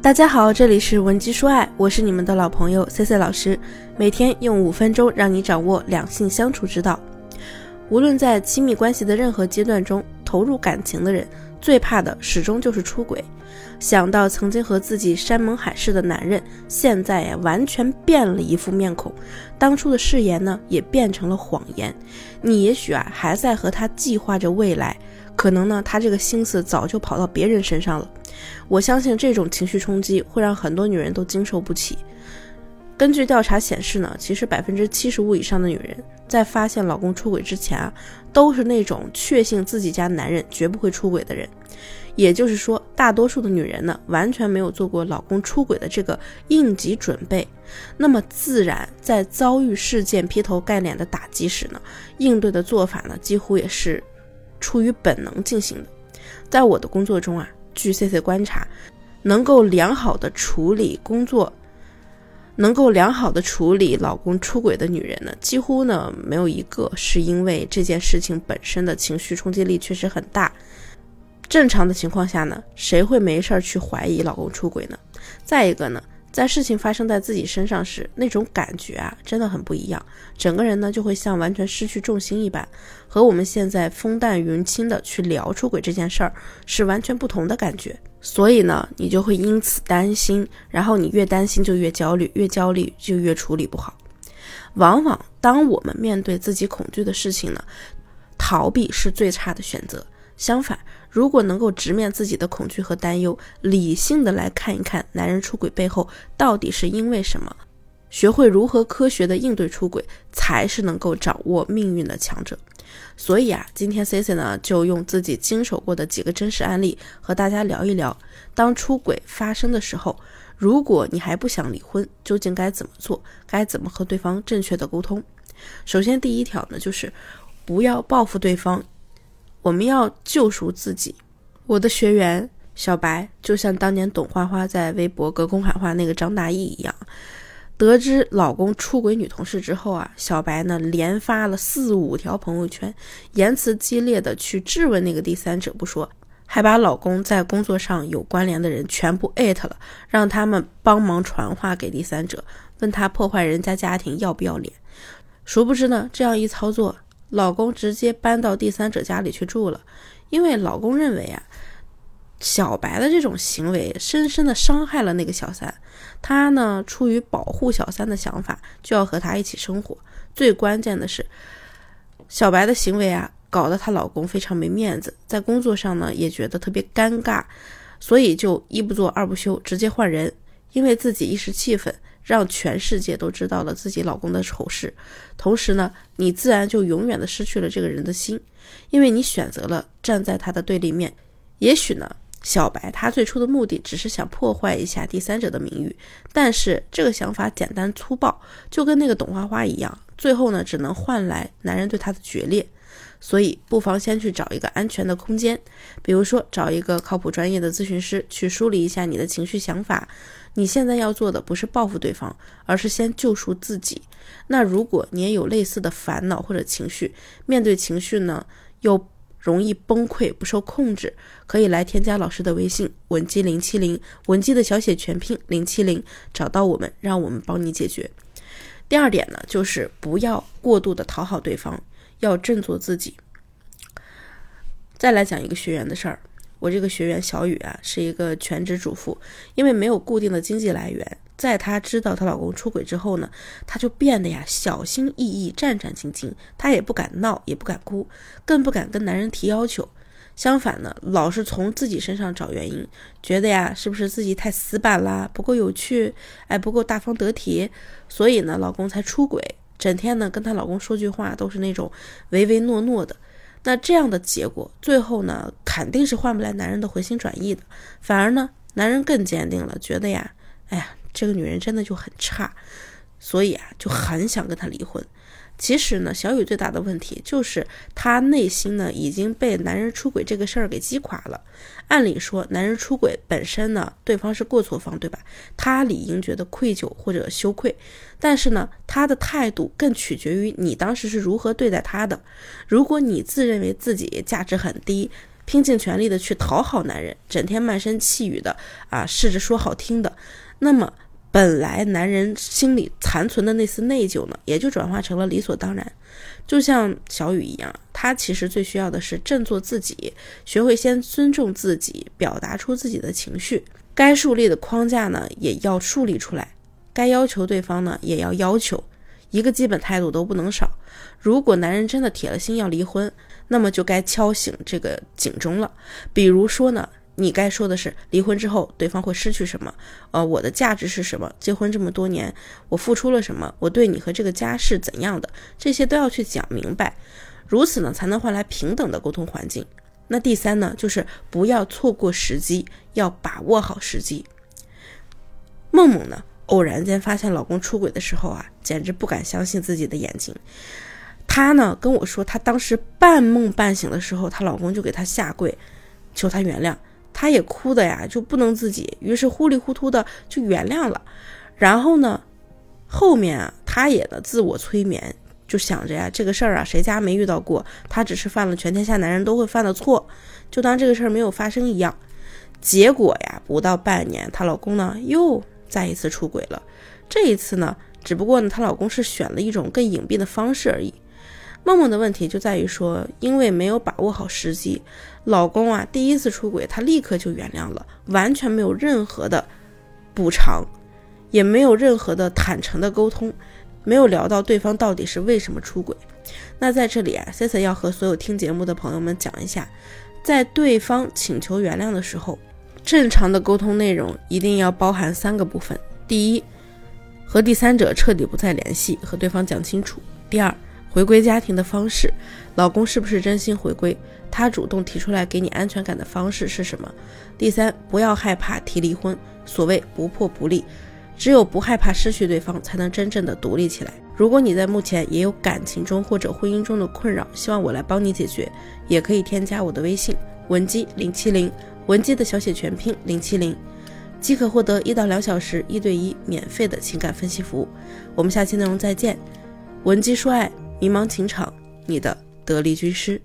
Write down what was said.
大家好，这里是文姬说爱，我是你们的老朋友 C C 老师，每天用五分钟让你掌握两性相处之道。无论在亲密关系的任何阶段中，投入感情的人最怕的始终就是出轨。想到曾经和自己山盟海誓的男人，现在呀完全变了一副面孔，当初的誓言呢也变成了谎言。你也许啊还在和他计划着未来，可能呢他这个心思早就跑到别人身上了。我相信这种情绪冲击会让很多女人都经受不起。根据调查显示呢，其实百分之七十五以上的女人在发现老公出轨之前啊，都是那种确信自己家男人绝不会出轨的人。也就是说，大多数的女人呢，完全没有做过老公出轨的这个应急准备。那么自然在遭遇事件劈头盖脸的打击时呢，应对的做法呢，几乎也是出于本能进行的。在我的工作中啊。据 C C 观察，能够良好的处理工作，能够良好的处理老公出轨的女人呢，几乎呢没有一个是因为这件事情本身的情绪冲击力确实很大。正常的情况下呢，谁会没事儿去怀疑老公出轨呢？再一个呢？在事情发生在自己身上时，那种感觉啊，真的很不一样。整个人呢，就会像完全失去重心一般，和我们现在风淡云轻的去聊出轨这件事儿是完全不同的感觉。所以呢，你就会因此担心，然后你越担心就越焦虑，越焦虑就越处理不好。往往当我们面对自己恐惧的事情呢，逃避是最差的选择。相反，如果能够直面自己的恐惧和担忧，理性的来看一看男人出轨背后到底是因为什么，学会如何科学的应对出轨，才是能够掌握命运的强者。所以啊，今天 Cici 呢就用自己经手过的几个真实案例和大家聊一聊，当出轨发生的时候，如果你还不想离婚，究竟该怎么做？该怎么和对方正确的沟通？首先，第一条呢就是不要报复对方。我们要救赎自己。我的学员小白就像当年董花花在微博隔空喊话那个张大奕一样，得知老公出轨女同事之后啊，小白呢连发了四五条朋友圈，言辞激烈的去质问那个第三者不说，还把老公在工作上有关联的人全部艾特了，让他们帮忙传话给第三者，问他破坏人家家庭要不要脸。殊不知呢，这样一操作。老公直接搬到第三者家里去住了，因为老公认为啊，小白的这种行为深深的伤害了那个小三，他呢出于保护小三的想法，就要和他一起生活。最关键的是，小白的行为啊，搞得她老公非常没面子，在工作上呢也觉得特别尴尬，所以就一不做二不休，直接换人，因为自己一时气愤。让全世界都知道了自己老公的丑事，同时呢，你自然就永远的失去了这个人的心，因为你选择了站在他的对立面。也许呢，小白他最初的目的只是想破坏一下第三者的名誉，但是这个想法简单粗暴，就跟那个董花花一样，最后呢，只能换来男人对她的决裂。所以，不妨先去找一个安全的空间，比如说找一个靠谱专业的咨询师去梳理一下你的情绪想法。你现在要做的不是报复对方，而是先救赎自己。那如果你也有类似的烦恼或者情绪，面对情绪呢又容易崩溃不受控制，可以来添加老师的微信文姬零七零，文姬的小写全拼零七零，找到我们，让我们帮你解决。第二点呢，就是不要过度的讨好对方。要振作自己。再来讲一个学员的事儿，我这个学员小雨啊，是一个全职主妇，因为没有固定的经济来源，在她知道她老公出轨之后呢，她就变得呀小心翼翼、战战兢兢，她也不敢闹，也不敢哭，更不敢跟男人提要求。相反呢，老是从自己身上找原因，觉得呀，是不是自己太死板啦，不够有趣，哎，不够大方得体，所以呢，老公才出轨。整天呢跟她老公说句话都是那种唯唯诺诺的，那这样的结果，最后呢肯定是换不来男人的回心转意的，反而呢男人更坚定了，觉得呀，哎呀这个女人真的就很差，所以啊就很想跟她离婚。其实呢，小雨最大的问题就是她内心呢已经被男人出轨这个事儿给击垮了。按理说，男人出轨本身呢，对方是过错方，对吧？他理应觉得愧疚或者羞愧。但是呢，他的态度更取决于你当时是如何对待他的。如果你自认为自己价值很低，拼尽全力的去讨好男人，整天卖声细语的啊，试着说好听的，那么本来男人心里残存的那丝内疚呢，也就转化成了理所当然。就像小雨一样，他其实最需要的是振作自己，学会先尊重自己，表达出自己的情绪。该树立的框架呢，也要树立出来；该要求对方呢，也要要求。一个基本态度都不能少。如果男人真的铁了心要离婚，那么就该敲醒这个警钟了。比如说呢，你该说的是离婚之后对方会失去什么？呃，我的价值是什么？结婚这么多年，我付出了什么？我对你和这个家是怎样的？这些都要去讲明白，如此呢才能换来平等的沟通环境。那第三呢，就是不要错过时机，要把握好时机。梦梦呢？偶然间发现老公出轨的时候啊，简直不敢相信自己的眼睛。她呢跟我说，她当时半梦半醒的时候，她老公就给她下跪，求她原谅。她也哭的呀，就不能自己，于是糊里糊涂的就原谅了。然后呢，后面啊，她也呢自我催眠，就想着呀，这个事儿啊，谁家没遇到过？她只是犯了全天下男人都会犯的错，就当这个事儿没有发生一样。结果呀，不到半年，她老公呢又。再一次出轨了，这一次呢，只不过呢，她老公是选了一种更隐蔽的方式而已。梦梦的问题就在于说，因为没有把握好时机，老公啊第一次出轨，她立刻就原谅了，完全没有任何的补偿，也没有任何的坦诚的沟通，没有聊到对方到底是为什么出轨。那在这里啊，C C 要和所有听节目的朋友们讲一下，在对方请求原谅的时候。正常的沟通内容一定要包含三个部分：第一，和第三者彻底不再联系，和对方讲清楚；第二，回归家庭的方式，老公是不是真心回归？他主动提出来给你安全感的方式是什么？第三，不要害怕提离婚。所谓不破不立，只有不害怕失去对方，才能真正的独立起来。如果你在目前也有感情中或者婚姻中的困扰，希望我来帮你解决，也可以添加我的微信文姬零七零。文姬的小写全拼零七零，即可获得一到两小时一对一免费的情感分析服务。我们下期内容再见。文姬说爱，迷茫情场，你的得力军师。